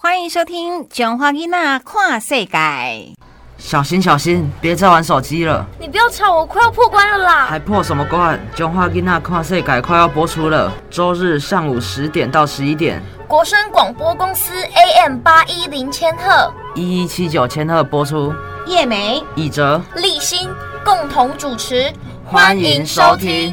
欢迎收听《中华囡仔看世界》。小心小心，别再玩手机了！你不要吵，我快要破关了啦！还破什么关？中华囡娜跨世界快要播出了，周日上午十点到十一点，国声广播公司 AM 八一零千赫，一一七九千赫播出。叶梅、以哲、立新共同主持，欢迎收听。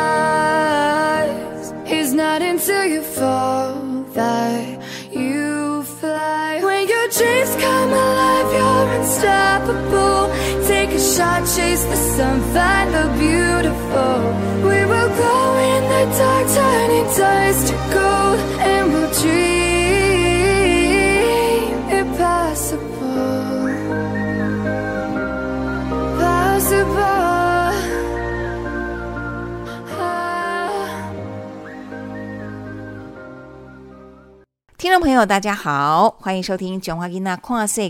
You fall that you fly. When your dreams come alive, you're unstoppable. Take a shot, chase the sun, find the beautiful. We will glow in the dark, turning dust to gold, 朋友，大家好，欢迎收听《囧华囡仔看世界》。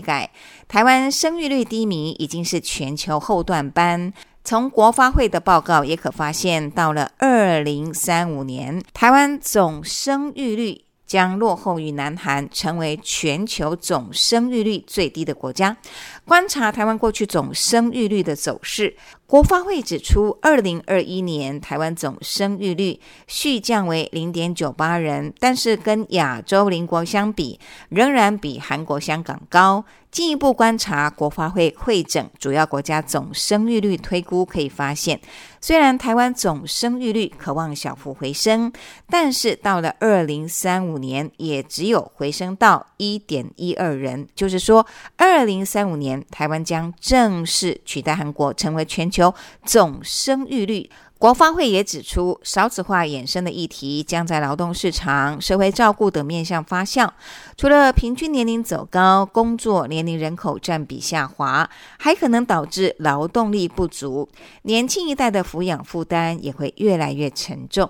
台湾生育率低迷已经是全球后段班。从国发会的报告也可发现，到了二零三五年，台湾总生育率将落后于南韩，成为全球总生育率最低的国家。观察台湾过去总生育率的走势，国发会指出，二零二一年台湾总生育率续降为零点九八人，但是跟亚洲邻国相比，仍然比韩国、香港高。进一步观察国发会会诊主要国家总生育率推估，可以发现，虽然台湾总生育率渴望小幅回升，但是到了二零三五年，也只有回升到一点一二人，就是说，二零三五年台湾将正式取代韩国，成为全球总生育率。国发会也指出，少子化衍生的议题将在劳动市场、社会照顾等面向发酵。除了平均年龄走高、工作年龄人口占比下滑，还可能导致劳动力不足，年轻一代的抚养负担也会越来越沉重。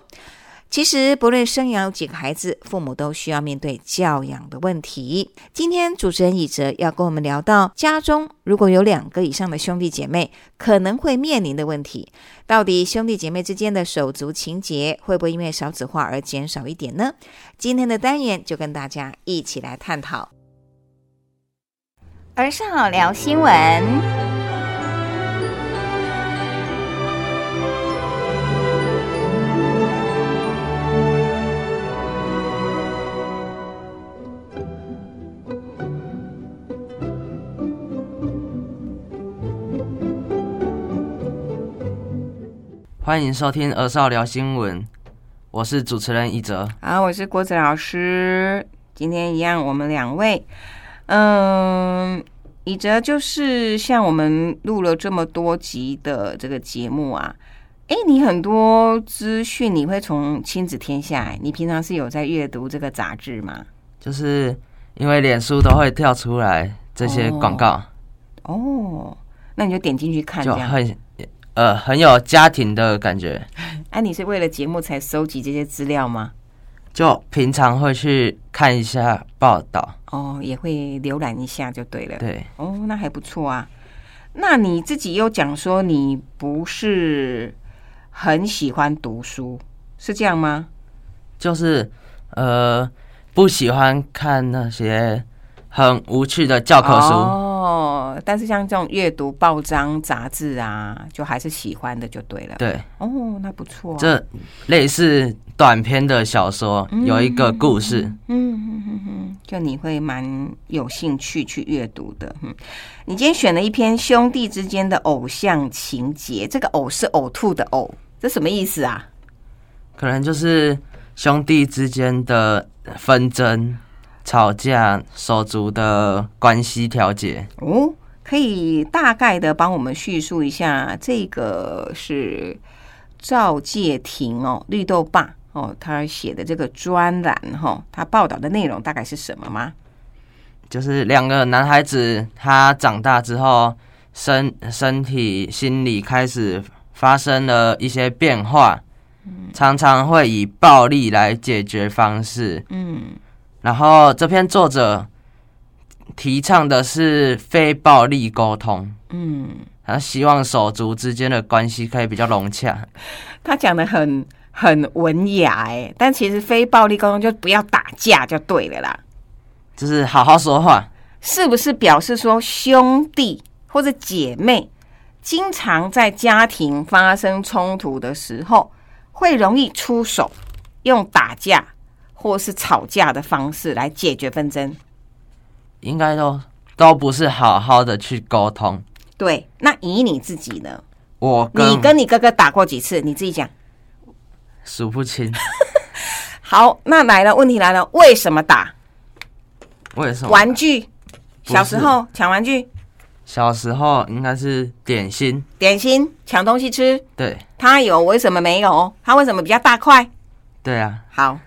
其实，不论生养几个孩子，父母都需要面对教养的问题。今天主持人以哲要跟我们聊到，家中如果有两个以上的兄弟姐妹，可能会面临的问题。到底兄弟姐妹之间的手足情结会不会因为少子化而减少一点呢？今天的单元就跟大家一起来探讨。儿少聊新闻。欢迎收听《儿少聊新闻》，我是主持人一哲。好，我是郭子老师。今天一样，我们两位，嗯，以哲就是像我们录了这么多集的这个节目啊，哎，你很多资讯你会从亲子天下，哎，你平常是有在阅读这个杂志吗？就是因为脸书都会跳出来这些广告，哦，那你就点进去看，就很呃很有家庭的感觉。哎、你是为了节目才收集这些资料吗？就平常会去看一下报道，哦，也会浏览一下就对了。对，哦，那还不错啊。那你自己又讲说你不是很喜欢读书，是这样吗？就是呃不喜欢看那些很无趣的教科书，哦，但是像这种阅读报章杂志啊，就还是喜欢的就对了。，对，哦，那不错、啊。这类似短篇的小说，有一个故事，嗯嗯嗯嗯，就你会蛮有兴趣去阅读的。嗯，你今天选了一篇兄弟之间的偶像情节，这个“偶”是呕吐的“呕”，这什么意思啊？可能就是兄弟之间的纷争、吵架、手足的关系调解。哦，可以大概的帮我们叙述一下，这个是赵介廷哦，绿豆爸哦，他写的这个专栏哈、哦，他报道的内容大概是什么吗？就是两个男孩子，他长大之后，身身体、心理开始发生了一些变化，常常会以暴力来解决方式。嗯，然后这篇作者提倡的是非暴力沟通，嗯，他希望手足之间的关系可以比较融洽。他讲的很很文雅哎，但其实非暴力沟通就不要打架就对了啦。就是好好说话，是不是表示说兄弟或者姐妹经常在家庭发生冲突的时候，会容易出手，用打架或是吵架的方式来解决纷争？应该都都不是好好的去沟通。对，那以你自己呢？我跟你跟你哥哥打过几次？你自己讲。数不清，好，那来了，问题来了，为什么打？为什么？玩具，小时候抢玩具、小时候应该是点心，点心、抢东西吃，对他有，为什么没有？他为什么比较大块？对啊。好，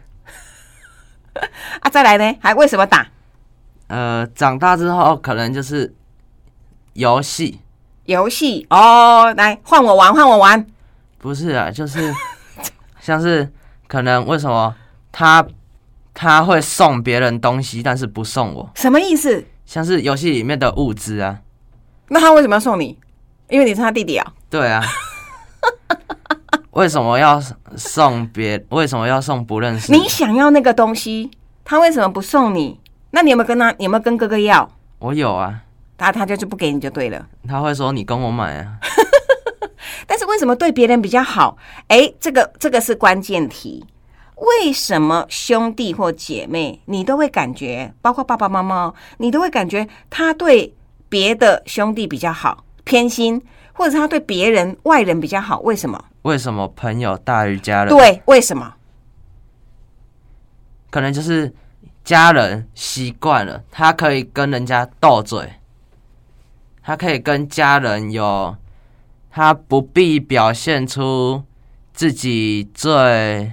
啊，再来呢？还为什么打？呃，长大之后可能就是游戏，游戏哦，来换我玩，换我玩。不是啊，就是 像是可能为什么他他会送别人东西，但是不送我，什么意思？像是游戏里面的物资啊，那他为什么要送你？因为你是他弟弟啊。对啊。为什么要送别？为什么要送不认识？你想要那个东西，他为什么不送你？那你有没有跟他？你有没有跟哥哥要？我有啊，他他就是不给你就对了。他会说你跟我买啊，但是为什么对别人比较好？哎，这个这个是关键题。为什么兄弟或姐妹，你都会感觉，包括爸爸妈妈哦，你都会感觉他对别的兄弟比较好，偏心，或者他对别人外人比较好？为什么？为什么朋友大于家人？，对，为什么？可能就是家人习惯了，他可以跟人家斗嘴，他可以跟家人有，他不必表现出自己最，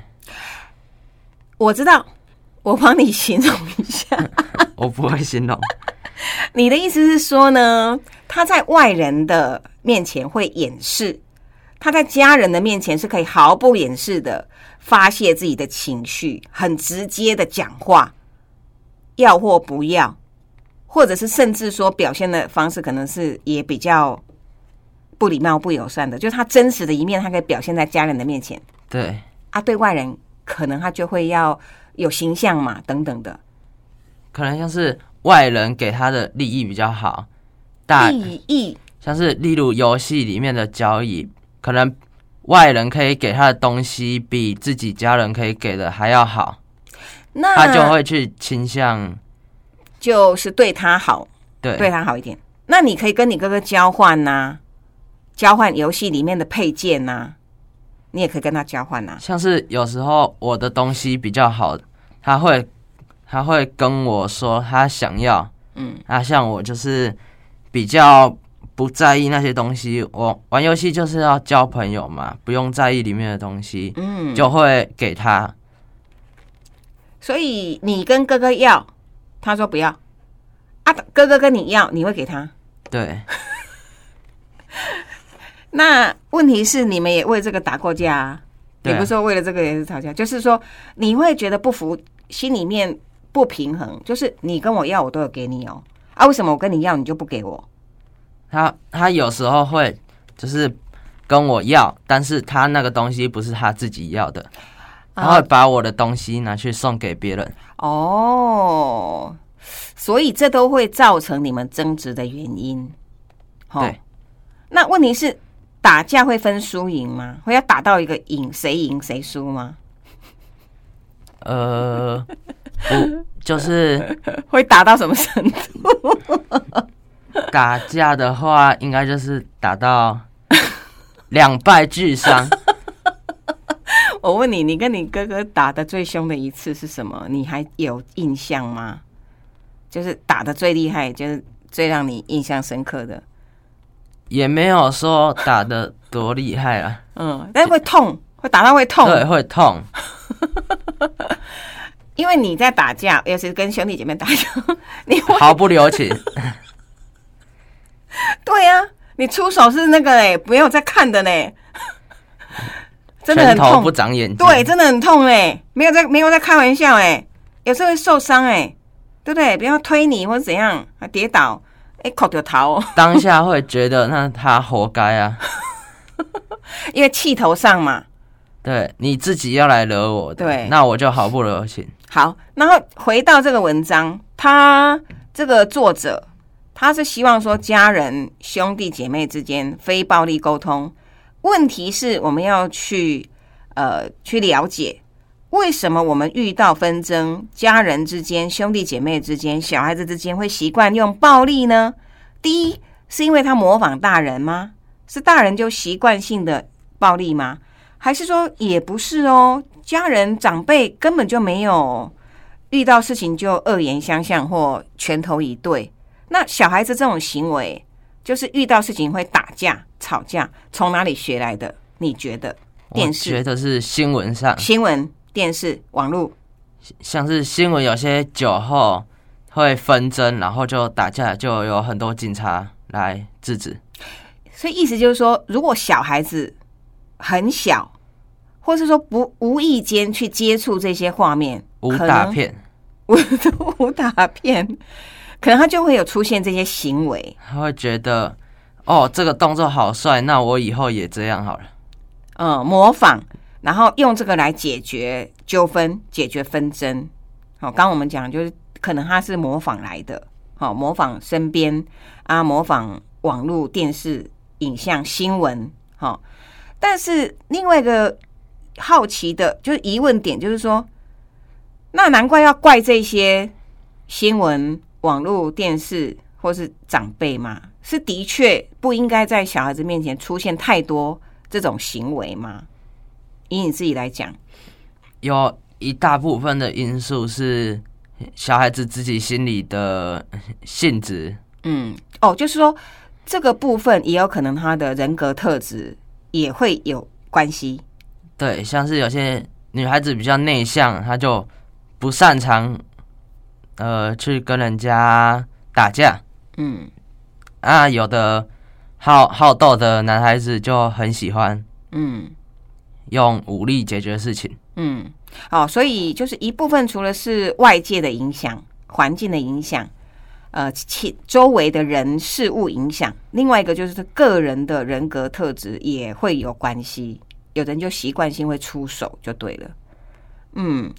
我知道，我帮你形容一下。我不会形容，你的意思是说呢，他在外人的面前会掩饰，他在家人的面前是可以毫不掩饰的发泄自己的情绪，很直接的讲话，要或不要，或者是甚至说表现的方式可能是也比较不礼貌、不友善的，就是他真实的一面，他可以表现在家人的面前对，啊，对外人可能他就会要有形象嘛，等等的可能像是外人给他的利益比较好，大利益。像是例如游戏里面的交易，可能外人可以给他的东西比自己家人可以给的还要好，那他就会去倾向就是对他好，对对他好一点。那你可以跟你哥哥交换呐、交换游戏里面的配件呐、你也可以跟他交换呐、像是有时候我的东西比较好，他会他会跟我说他想要，嗯，啊像我就是比较不在意那些东西，我玩游戏就是要交朋友嘛，不用在意里面的东西，嗯，就会给他。所以你跟哥哥要，他说不要啊，哥哥跟你要，你会给他。对，那问题是你们也为这个打过架啊？对啊你不是说为了这个也是吵架，就是说你会觉得不服，心里面不平衡，就是你跟我要，我都有给你哦，啊，为什么我跟你要你就不给我？他他有时候会就是跟我要，但是他那个东西不是他自己要的，他会把我的东西拿去送给别人。哦，所以这都会造成你们争执的原因。齁对，那问题是打架会分输赢吗？会要打到一个赢，谁赢谁输吗？呃，不，就是 会打到什么程度？打架的话，应该就是打到两败俱伤。我问你，你跟你哥哥打的最凶的一次是什么？你还有印象吗？就是打的最厉害，就是最让你印象深刻的。也没有说打的多厉害啊，嗯，但是会痛，会打到会痛。对，会痛。因为你在打架，尤其是跟兄弟姐妹打架，你会毫不留情。对呀、你出手是那个哎，没有在看的呢，真的很拳头不痛。长眼睛。对，真的很痛哎，没有在没有在开玩笑哎，有时候会受伤哎，对不对？不要推你或者怎样，还跌倒，哎，口就逃哦，当下会觉得那他活该啊。因为气头上嘛。对，你自己要来惹我的，对那我就毫不留情。好，然后回到这个文章，他这个作者他是希望说家人兄弟姐妹之间非暴力沟通。问题是我们要去呃去了解为什么我们遇到纷争，家人之间、兄弟姐妹之间、小孩子之间会习惯用暴力呢？第一是因为他模仿大人吗？是大人就习惯性的暴力吗？还是说也不是哦？家人长辈根本就没有遇到事情就恶言相向或拳头以对。那小孩子这种行为，就是遇到事情会打架、吵架，从哪里学来的？你觉得？电视觉得是新闻上，新闻、电视、网络，像是新闻有些酒后会纷争，然后就打架，就有很多警察来制止。所以意思就是说，如果小孩子很小，或是说不无意间去接触这些画面，武可能打片，武打 片，可能他就会有出现这些行为。他会觉得哦，这个动作好帅，那我以后也这样好了。嗯，模仿，然后用这个来解决纠纷、解决纷争。好，刚刚我们讲就是可能他是模仿来的，好，模仿身边啊，模仿网络、电视、影像、新闻，好。但是另外一个好奇的，就是疑问点，就是说，那难怪要怪这些新闻、网络、电视或是长辈嘛？是的确不应该在小孩子面前出现太多这种行为吗？以你自己来讲，有一大部分的因素是小孩子自己心里的性质，嗯，哦，就是说这个部分也有可能他的人格特质也会有关系。对，像是有些女孩子比较内向，她就不擅长呃去跟人家打架嗯啊，有的好好斗的男孩子就很喜欢嗯用武力解决事情。嗯，哦，所以就是一部分除了是外界的影响、环境的影响，呃，其周围的人事物影响，另外一个就是个人的人格特质也会有关系。有人就习惯性会出手就对了，嗯。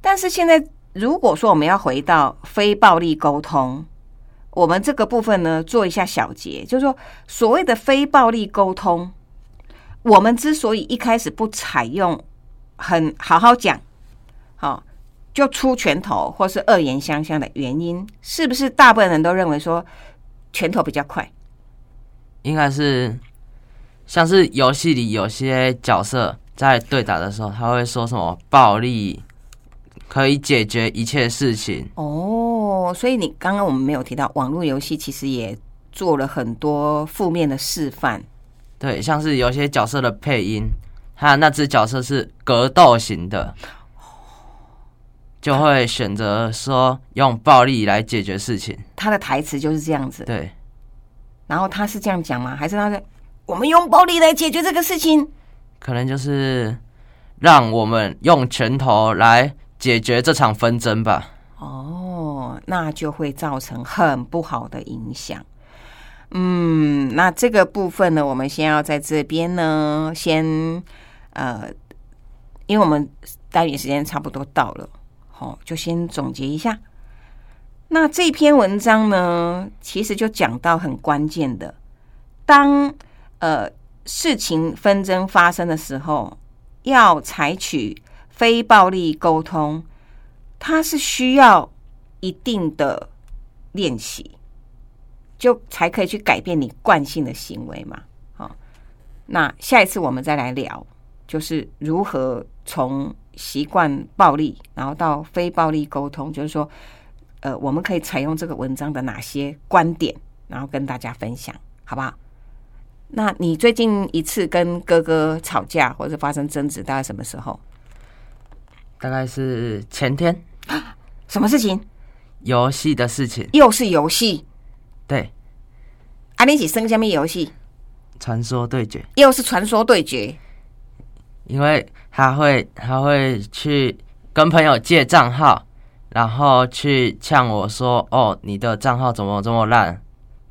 但是现在如果说我们要回到非暴力沟通，我们这个部分呢做一下小结，就是说所谓的非暴力沟通，我们之所以一开始不采用很好好讲，好、就出拳头或是恶言相向的原因，是不是大部分人都认为说拳头比较快？应该是像是游戏里有些角色在对打的时候，他会说什么暴力可以解决一切事情。哦，所以你刚刚我们没有提到网络游戏，其实也做了很多负面的示范。对，像是有些角色的配音，他那只角色是格斗型的，就会选择说用暴力来解决事情。他的台词就是这样子，对，然后他是这样讲吗？还是他在我们用暴力来解决这个事情？可能就是让我们用拳头来解决这场纷争吧。哦，那就会造成很不好的影响。嗯，那这个部分呢，我们先要在这边呢，先呃，因为我们单元时间差不多到了，好、就先总结一下。那这篇文章呢，其实就讲到很关键的，当呃事情纷争发生的时候，要采取非暴力沟通，它是需要一定的练习，就才可以去改变你惯性的行为嘛。好，那下一次我们再来聊，就是如何从习惯暴力，然后到非暴力沟通，就是说，呃，我们可以采用这个文章的哪些观点，然后跟大家分享，好不好？那你最近一次跟哥哥吵架或者发生争执，大概什么时候？大概是前天。什么事情？游戏的事情，又是游戏？对，啊！你一起生下面游戏，传说对决，又是传说对决。因为他会他会去跟朋友借账号，然后去呛我说：“哦，你的账号怎么这么烂，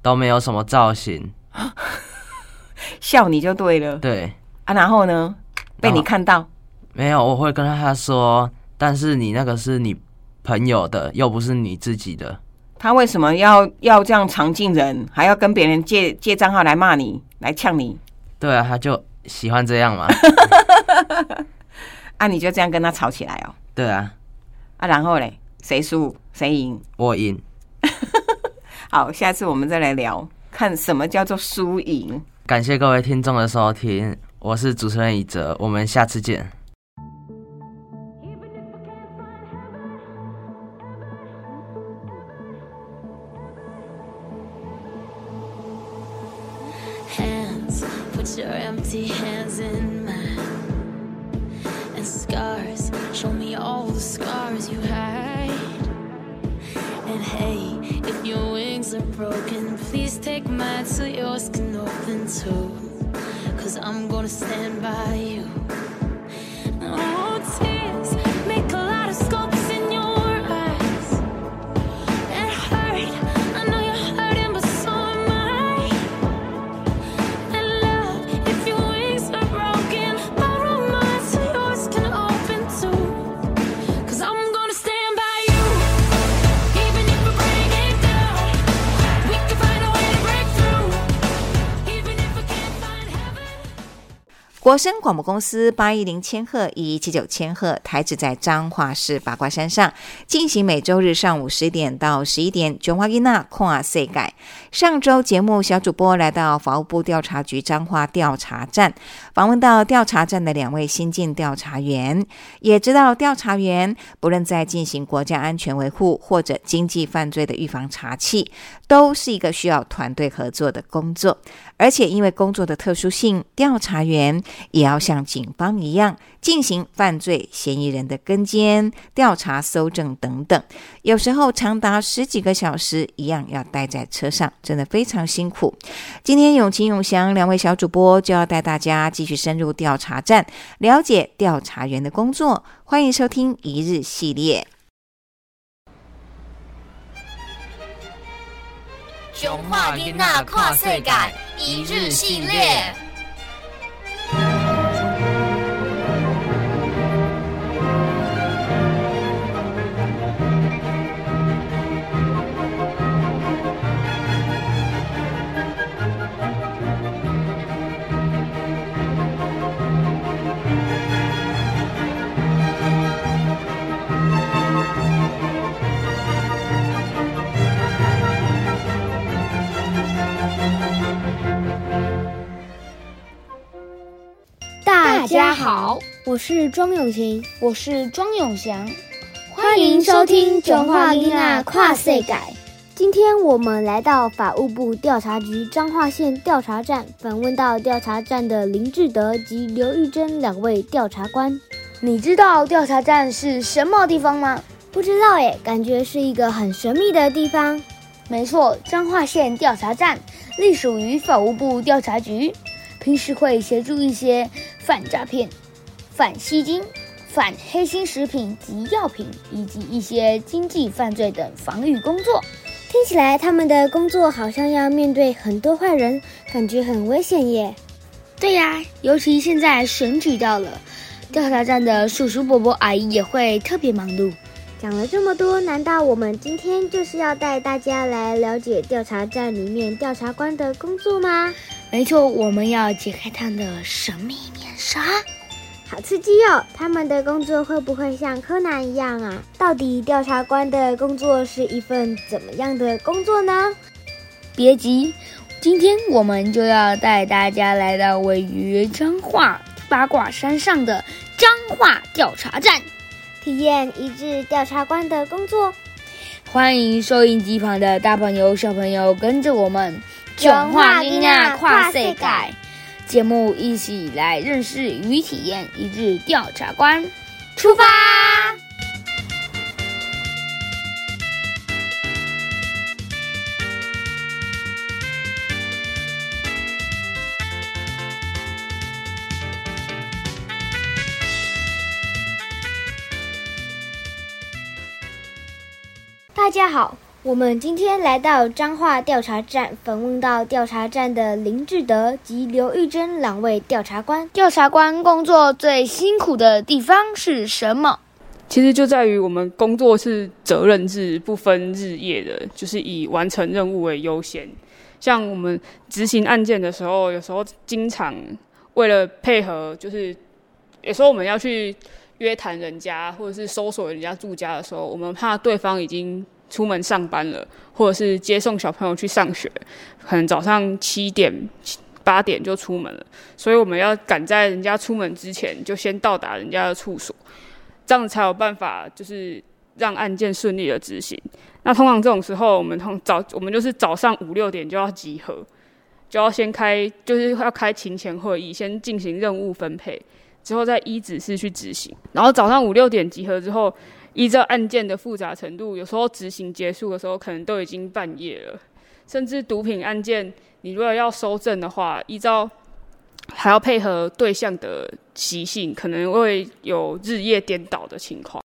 都没有什么造型。笑你就对了”对，啊，然后呢，被你看到，没有，我会跟他说，但是你那个是你朋友的，又不是你自己的。他为什么要要这样常进人，还要跟别人借借账号来骂你，来呛你？对啊，他就喜欢这样嘛。啊，你就这样跟他吵起来哦。对啊，啊，然后嘞，谁输谁赢？我赢。好，下次我们再来聊，看什么叫做输赢。感谢各位听众的收听，我是主持人以哲，我们下次见。Put your empty hands in mine. And scars, show me all the scars you hide. And hey, if your wings are broken, please take mine so yours can open too. Cause I'm gonna stand by you. 国声广播公司八一零千赫一七九千赫台址在彰化市八卦山上，进行每周日上午十点到十一点。囧华吉娜跨世改。上周节目小主播来到法务部调查局彰化调查站，访问到调查站的两位新进调查员，也知道调查员不论在进行国家安全维护或者经济犯罪的预防查缉，都是一个需要团队合作的工作。而且因为工作的特殊性，调查员也要像警方一样进行犯罪嫌疑人的跟监、调查、搜证等等，有时候长达十几个小时，一样要待在车上，真的非常辛苦。今天永晴、永祥两位小主播就要带大家继续深入调查站，了解调查员的工作。欢迎收听一日系列。中华囡仔看世界一日系列。家好，我是庄永晴，我是庄永祥，欢迎收听《中华丽娜跨岁改》。今天我们来到法务部调查局彰化县调查站，访问到调查站的林志德及刘玉珍两位调查官。你知道调查站是什么地方吗？不知道耶，感觉是一个很神秘的地方。没错，彰化县调查站隶属于法务部调查局，平时会协助一些反诈骗、反吸金、反黑心食品及药品，以及一些经济犯罪等防御工作。听起来他们的工作好像要面对很多坏人，感觉很危险耶。对呀，尤其现在选举到了，调查站的叔叔伯伯阿姨也会特别忙碌。讲了这么多，难道我们今天就是要带大家来了解调查站里面调查官的工作吗？没错，我们要解开他的神秘面纱。好刺激哦！他们的工作会不会像柯南一样啊？到底调查官的工作是一份怎么样的工作呢？别急，今天我们就要带大家来到位于彰化八卦山上的彰化调查站。体验一日调查官的工作，欢迎收音机旁的大朋友、小朋友跟着我们转化音啊跨世界节目，一起来认识与体验一日调查官，出发！大家好，我们今天来到彰化调查站，访问到调查站的林志德及刘玉珍两位调查官。调查官工作最辛苦的地方是什么？其实就在于我们工作是责任制，不分日夜的，就是以完成任务为优先。像我们执行案件的时候，有时候经常为了配合，就是有时候我们要去约谈人家，或者是搜索人家住家的时候，我们怕对方已经出门上班了，或者是接送小朋友去上学，可能早上七点、八点就出门了，所以我们要赶在人家出门之前就先到达人家的处所，这样才有办法就是让案件顺利的执行。那通常这种时候，我们通早我们就是早上五六点就要集合，就要先开就是要开勤前会议，先进行任务分配，之后再依指示去执行。然后早上五六点集合之后。依照案件的复杂程度，有时候执行结束的时候，可能都已经半夜了。甚至毒品案件，你如果要收证的话，依照还要配合对象的习性，可能会有日夜颠倒的情况。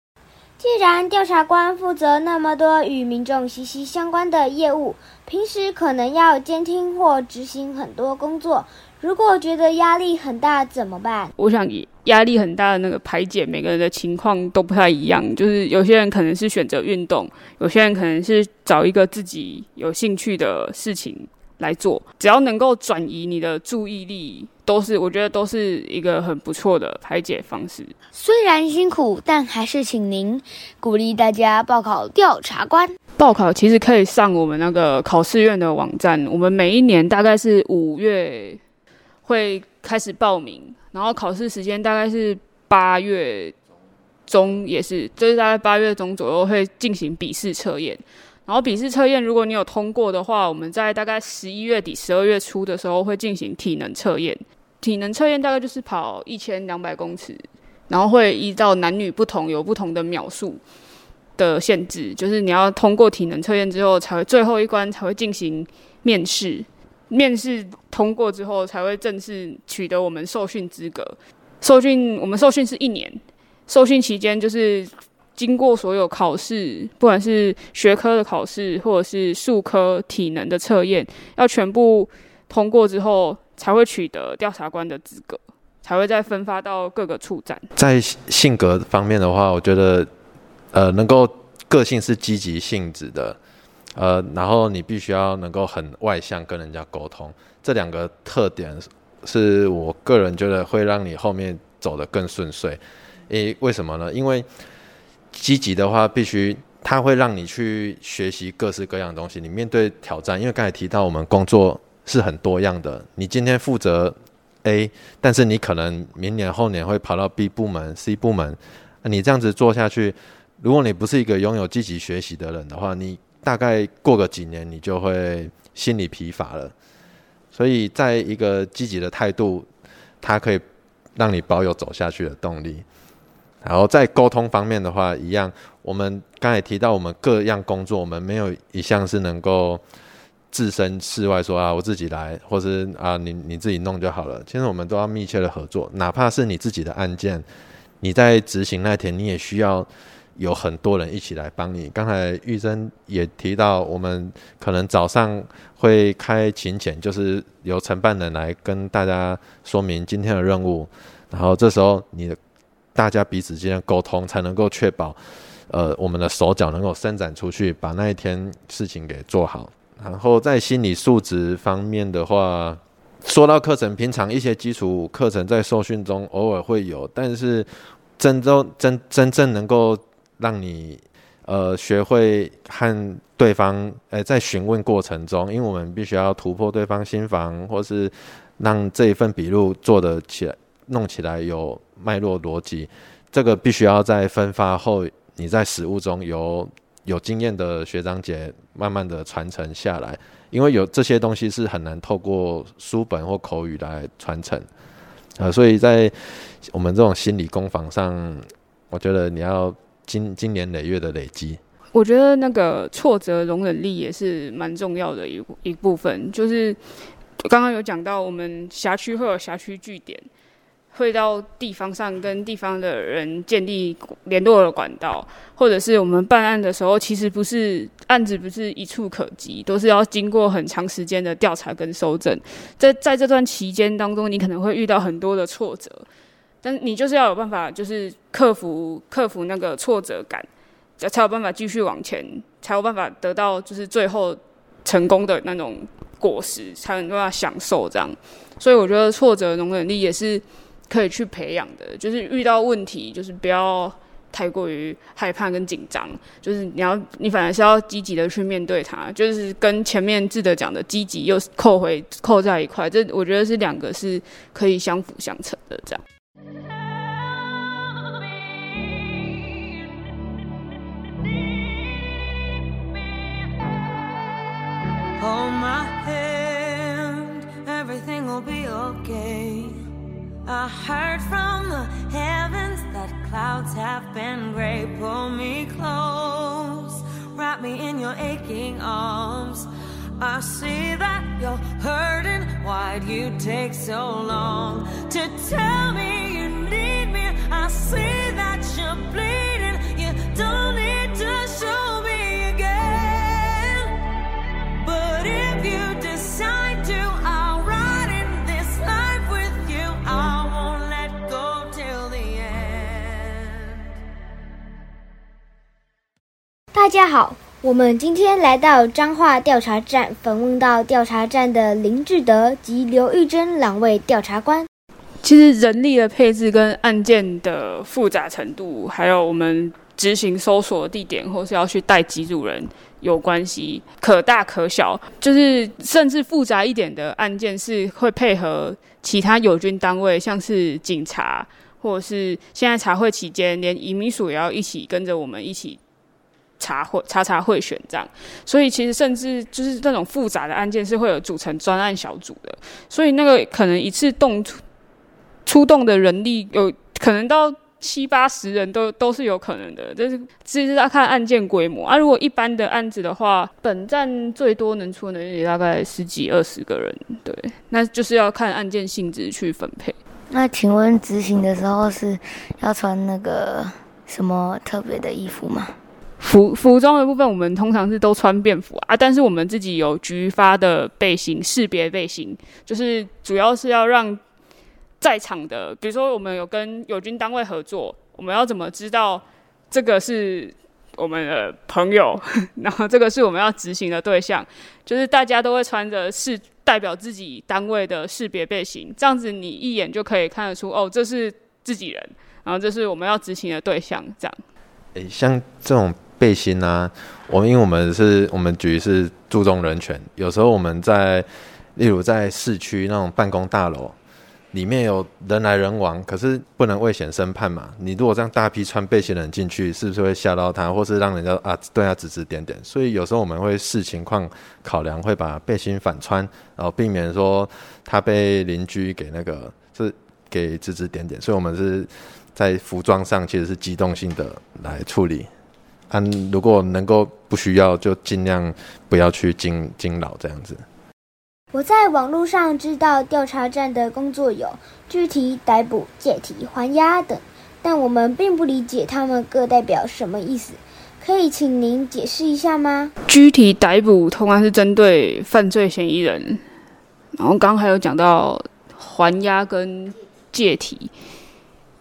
既然调查官负责那么多与民众息息相关的业务，平时可能要监听或执行很多工作。如果觉得压力很大怎么办？我想压力很大的那个排解，每个人的情况都不太一样。就是有些人可能是选择运动，有些人可能是找一个自己有兴趣的事情来做。只要能够转移你的注意力，都是我觉得都是一个很不错的排解方式。虽然辛苦，但还是请您鼓励大家报考调查官。报考其实可以上我们那个考试院的网站。我们每一年大概是五月。会开始报名，然后考试时间大概是八月中，也是就是大概八月中左右会进行笔试测验。然后笔试测验，如果你有通过的话，我们在大概十一月底、十二月初的时候会进行体能测验。体能测验大概就是跑一千两百公尺，然后会依照男女不同有不同的秒数的限制，就是你要通过体能测验之后，才会最后一关才会进行面试。面试通过之后，才会正式取得我们受训资格。受训，我们受训是一年。受训期间就是经过所有考试，不管是学科的考试，或者是术科体能的测验，要全部通过之后，才会取得调查官的资格，才会再分发到各个处站。在性格方面的话，我觉得，呃，能够个性是积极性质的。呃，然后你必须要能够很外向跟人家沟通，这两个特点是我个人觉得会让你后面走得更顺遂。诶，为什么呢？因为积极的话，必须它会让你去学习各式各样东西。你面对挑战，因为刚才提到我们工作是很多样的，你今天负责 A，但是你可能明年后年会跑到 B 部门、C 部门，你这样子做下去，如果你不是一个拥有积极学习的人的话，你大概过个几年，你就会心理疲乏了。所以，在一个积极的态度，它可以让你保有走下去的动力。然后在沟通方面的话，一样，我们刚才提到，我们各样工作，我们没有一项是能够置身事外说啊，我自己来，或是啊你你自己弄就好了。其实我们都要密切的合作，哪怕是你自己的案件，你在执行那天，你也需要有很多人一起来帮你。刚才玉珍也提到，我们可能早上会开勤前，就是由承办人来跟大家说明今天的任务，然后这时候你的大家彼此之间沟通，才能够确保呃我们的手脚能够伸展出去，把那一天事情给做好。然后在心理素质方面的话，说到课程，平常一些基础课程在受训中偶尔会有，但是真正真真正能够让你呃学会和对方呃在询问过程中，因为我们必须要突破对方心防，或是让这一份笔录做得起来，弄起来有脉络逻辑，这个必须要在分发后，你在实务中有。有经验的学长姐慢慢的传承下来，因为有这些东西是很难透过书本或口语来传承，呃，所以在我们这种心理攻防上，我觉得你要经今年累月的累积。我觉得那个挫折容忍力也是蛮重要的一一部分，就是刚刚有讲到，我们辖区会有辖区据点。会到地方上跟地方的人建立联络的管道，或者是我们办案的时候，其实不是案子不是一触可及，都是要经过很长时间的调查跟收证。在在这段期间当中，你可能会遇到很多的挫折，但你就是要有办法，就是克服克服那个挫折感，才有办法继续往前，才有办法得到就是最后成功的那种果实，才能办法享受这样。所以我觉得挫折容忍力也是。可以去培养的，就是遇到问题，就是不要太过于害怕跟紧张，就是你要，你反而是要积极的去面对它，就是跟前面志德讲的积极又扣回扣在一块，这我觉得是两个是可以相辅相成的，这样。I heard from the heavens that clouds have been gray. Pull me close, wrap me in your aching arms. I see that you're hurting. Why'd you take so long to tell me 大家好，我们今天来到彰化调查站，访问到调查站的林志德及刘玉珍两位调查官。其实人力的配置跟案件的复杂程度，还有我们执行搜索地点，或是要去带几组人有关系，可大可小。就是甚至复杂一点的案件，是会配合其他友军单位，像是警察，或者是现在茶会期间，连移民署也要一起跟着我们一起查会查查会选这样。所以其实甚至就是那种复杂的案件，是会有组成专案小组的。所以那个可能一次动出出动的人力有可能到七八十人都都是有可能的，但是其实要看案件规模啊。如果一般的案子的话，本站最多能出的也大概十几二十个人，对，那就是要看案件性质去分配。那请问执行的时候是要穿那个什么特别的衣服吗？服服装的部分，我们通常是都穿便服啊，但是我们自己有局发的背心，识别背心，就是主要是要让在场的，比如说我们有跟友军单位合作，我们要怎么知道这个是我们的朋友，然后这个是我们要执行的对象，就是大家都会穿着是代表自己单位的识别背心，这样子你一眼就可以看得出，哦，这是自己人，然后这是我们要执行的对象，这样。诶，像这种背心啊，我们因为我们是我们局是注重人权，有时候我们在，例如在市区那种办公大楼，里面有人来人往，可是不能危险生判嘛。你如果这样大批穿背心的人进去，是不是会吓到他，或是让人家啊对他指指点点？所以有时候我们会视情况考量，会把背心反穿，然后避免说他被邻居给那个是给指指点点。所以我们是在服装上其实是机动性的来处理。啊，如果能够不需要，就尽量不要去惊惊扰这样子。我在网络上知道调查站的工作有拘提、逮捕、借提、还押等，但我们并不理解他们各代表什么意思，可以请您解释一下吗？具体逮捕通常是针对犯罪嫌疑人，然后刚刚还有讲到还押跟借提，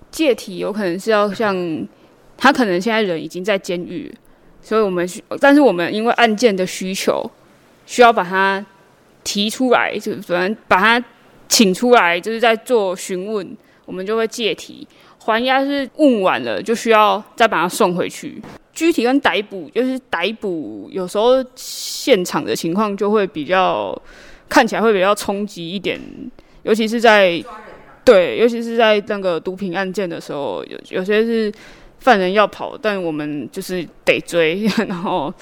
借提有可能是要像他可能现在人已经在监狱，所以我们需，但是我们因为案件的需求，需要把他提出来，就是反正把他请出来，就是在做询问，我们就会借提。还押是问完了，就需要再把他送回去。具体跟逮捕，就是逮捕有时候现场的情况就会比较看起来会比较冲击一点，尤其是在对，尤其是在那个毒品案件的时候，有有些是犯人要跑，但我们就是得追，然后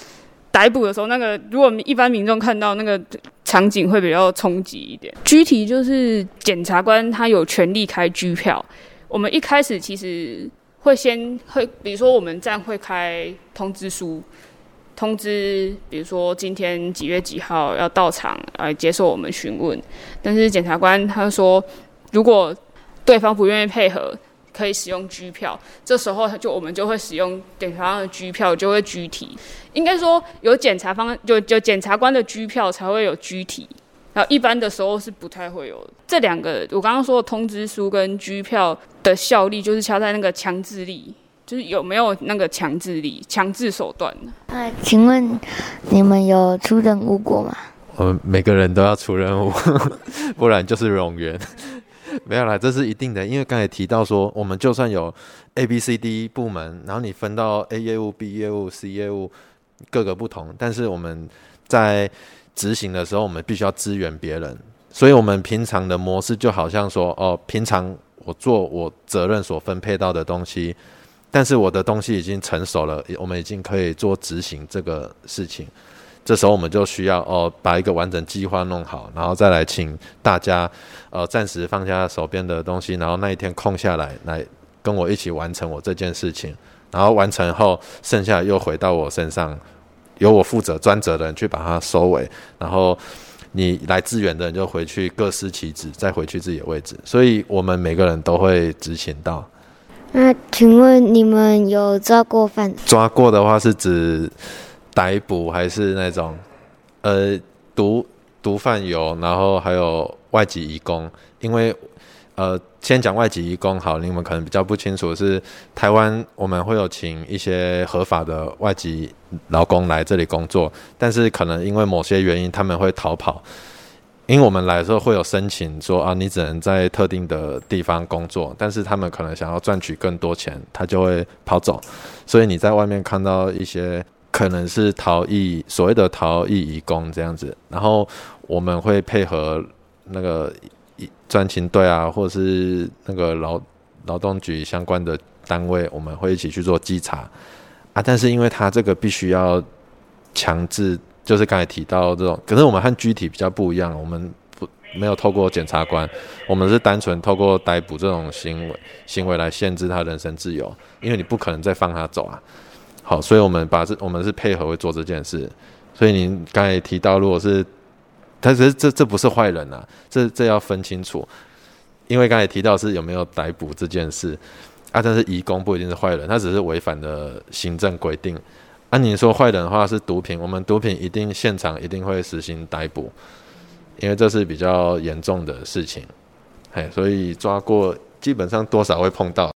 逮捕的时候，那个如果一般民众看到那个场景会比较冲击一点。具体就是检察官他有权利开拘票，我们一开始其实会先会，比如说我们站会开通知书，通知比如说今天几月几号要到场来接受我们询问，但是检察官他说，如果对方不愿意配合，可以使用拘票，这时候就我们就会使用检察官的拘票，就会拘提。应该说有检察方就就检察官的拘票才会有拘提，然后一般的时候是不太会有。这两个我刚刚说的通知书跟拘票的效力，就是敲在那个强制力，就是有没有那个强制力、强制手段呢。那请问你们有出任务过吗？我们每个人都要出任务，不然就是冗员。没有啦，这是一定的，因为刚才提到说，我们就算有 A、B、C、D 部门，然后你分到 A 业务、B 业务、C 业务各个不同，但是我们在执行的时候，我们必须要支援别人，所以我们平常的模式就好像说，哦，平常我做我责任所分配到的东西，但是我的东西已经成熟了，我们已经可以做执行这个事情。这时候我们就需要哦，把一个完整计划弄好，然后再来请大家呃暂时放下手边的东西，然后那一天空下来，来跟我一起完成我这件事情。然后完成后，剩下又回到我身上，由我负责专责的人去把它收尾。然后你来支援的人就回去各司其职，再回去自己的位置。所以我们每个人都会执行到。那请问你们有抓过犯？抓过的话是指。逮捕还是那种，呃，毒毒贩有，然后还有外籍移工。因为，呃，先讲外籍移工好，你们可能比较不清楚，是台湾我们会有请一些合法的外籍劳工来这里工作，但是可能因为某些原因他们会逃跑。因为我们来的时候会有申请说啊，你只能在特定的地方工作，但是他们可能想要赚取更多钱，他就会跑走。所以你在外面看到一些。可能是逃逸，所谓的逃逸移工这样子，然后我们会配合那个专勤队啊，或者是那个劳劳动局相关的单位，我们会一起去做稽查啊。但是因为他这个必须要强制，就是刚才提到这种，可是我们和具体比较不一样，我们不没有透过检察官，我们是单纯透过逮捕这种行为行为来限制他人身自由，因为你不可能再放他走啊。好，所以我们把这我们是配合会做这件事，所以您刚才提到，如果是，但是这这不是坏人啊，这这要分清楚，因为刚才提到是有没有逮捕这件事啊，但是移工不一定是坏人，他只是违反的行政规定。按你说坏人的话是毒品，我们毒品一定现场一定会实行逮捕，因为这是比较严重的事情，哎，所以抓过基本上多少会碰到。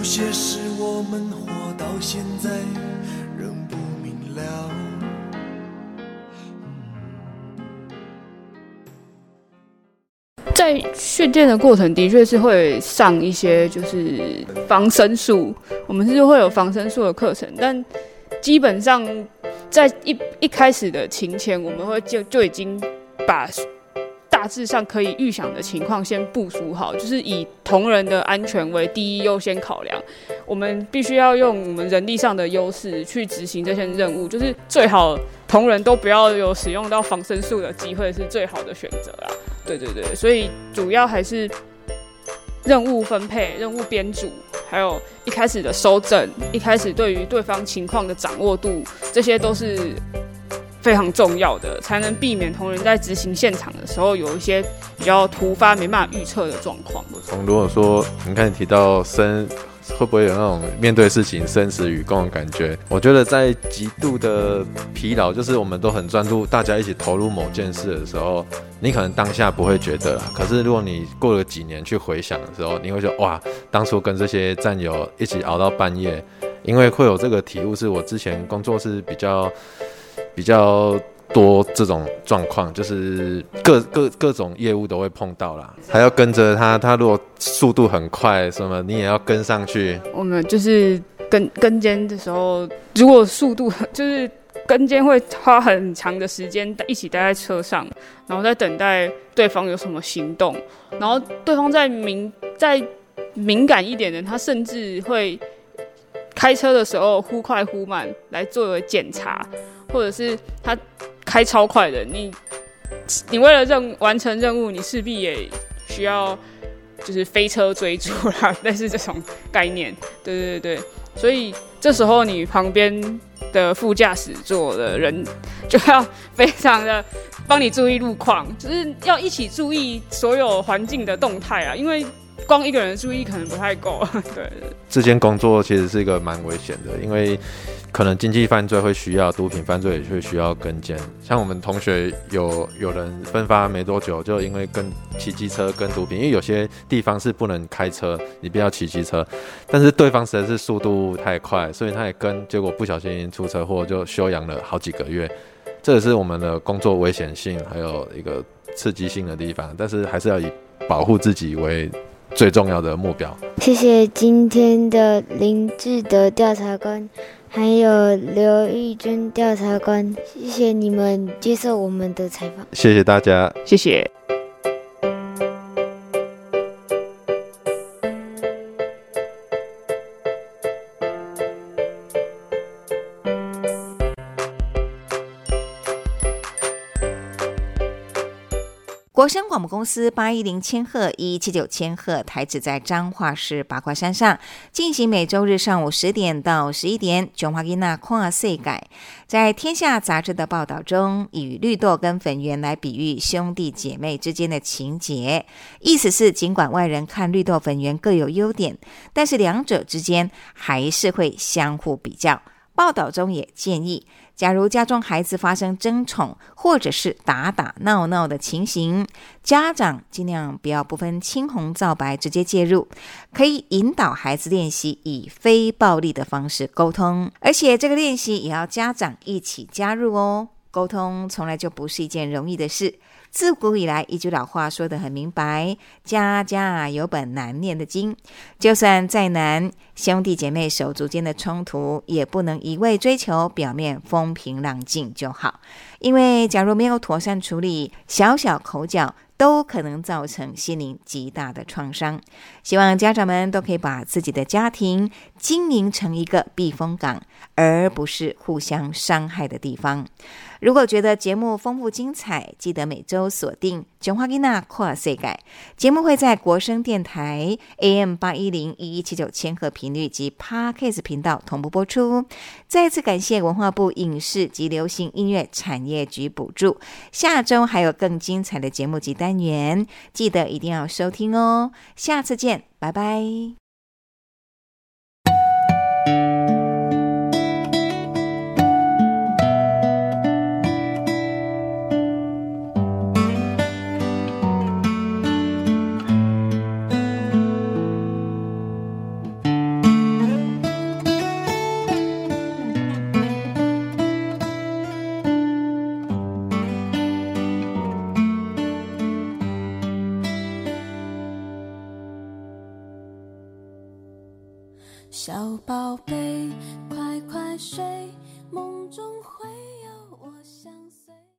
有些事我们活到现在仍不明了。在训练的过程，的确是会上一些就是防身术，我们是会有防身术的课程，但基本上在一一开始的勤前，我们会就就已经把大致上可以预想的情况先部署好，就是以同仁的安全为第一优先考量。我们必须要用我们人力上的优势去执行这些任务，就是最好同仁都不要有使用到防身术的机会，是最好的选择啦。对对对，所以主要还是任务分配、任务编组，还有一开始的收整，一开始对于对方情况的掌握度，这些都是非常重要的，才能避免同仁在执行现场的时候有一些比较突发、没办法预测的状况。从如果说你看你提到生。会不会有那种面对事情生死与共的感觉？我觉得在极度的疲劳，就是我们都很专注，大家一起投入某件事的时候，你可能当下不会觉得啦。可是如果你过了几年去回想的时候，你会觉得哇，当初跟这些战友一起熬到半夜，因为会有这个体悟，是我之前工作是比较比较。多这种状况，就是各各各种业务都会碰到啦，还要跟着他。他如果速度很快，什么你也要跟上去。我们就是跟跟监的时候，如果速度很就是跟监会花很长的时间一起待在车上，然后在等待对方有什么行动。然后对方在敏在敏感一点的，他甚至会开车的时候忽快忽慢来作为检查，或者是他。开超快的，你你为了任完成任务，你势必也需要就是飞车追逐啦，类似这种概念。对对对对，所以这时候你旁边的副驾驶座的人就要非常的帮你注意路况，就是要一起注意所有环境的动态啊，因为光一个人注意可能不太够。对，这间工作其实是一个蛮危险的，因为。可能经济犯罪会需要，毒品犯罪也会需要跟监。像我们同学有有人分发没多久，就因为跟骑机车跟毒品，因为有些地方是不能开车，你不要骑机车。但是对方实在是速度太快，所以他也跟，结果不小心出车祸，就休养了好几个月。这也是我们的工作危险性还有一个刺激性的地方，但是还是要以保护自己为最重要的目标。谢谢今天的林志德调查官。还有刘玉娟调查官，谢谢你们接受我们的采访。谢谢大家，谢谢。国声广播公司八一零千赫一七九千赫台址在彰化市八卦山上，进行每周日上午十点到十一点。琼华吉娜跨岁改，在天下杂志的报道中，以绿豆跟粉圆来比喻兄弟姐妹之间的情节，意思是尽管外人看绿豆粉圆各有优点，但是两者之间还是会相互比较。报道中也建议。假如家中孩子发生争宠或者是打打闹闹的情形，家长尽量不要不分青红皂白直接介入，可以引导孩子练习以非暴力的方式沟通，而且这个练习也要家长一起加入哦。沟通从来就不是一件容易的事。自古以来，一句老话说得很明白：“家家有本难念的经。”就算再难，兄弟姐妹手足间的冲突，也不能一味追求表面风平浪静就好。因为假如没有妥善处理，小小口角。都可能造成心灵极大的创伤。希望家长们都可以把自己的家庭经营成一个避风港，而不是互相伤害的地方。如果觉得节目丰富精彩，记得每周锁定《囧花吉娜跨世界》节目，会在国声电台 AM 八一零一一七九千赫频率及 Parkes 频道同步播出。再次感谢文化部影视及流行音乐产业局补助。下周还有更精彩的节目及单元，记得一定要收听哦。下次见，拜拜。小宝贝，快快睡，梦中。